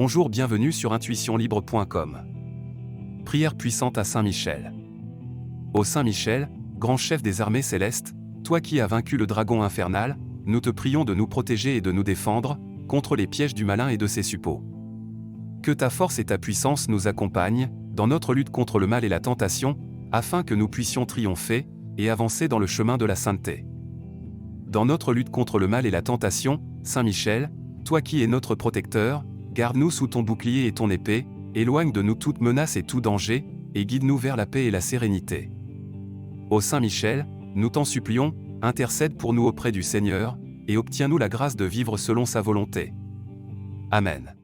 Bonjour, bienvenue sur intuitionlibre.com. Prière puissante à Saint Michel. Ô Saint Michel, grand chef des armées célestes, toi qui as vaincu le dragon infernal, nous te prions de nous protéger et de nous défendre contre les pièges du malin et de ses suppôts. Que ta force et ta puissance nous accompagnent dans notre lutte contre le mal et la tentation, afin que nous puissions triompher et avancer dans le chemin de la sainteté. Dans notre lutte contre le mal et la tentation, Saint Michel, toi qui es notre protecteur, garde-nous sous ton bouclier et ton épée, éloigne de nous toute menace et tout danger, et guide-nous vers la paix et la sérénité. Ô Saint Michel, nous t'en supplions, intercède pour nous auprès du Seigneur, et obtiens-nous la grâce de vivre selon sa volonté. Amen.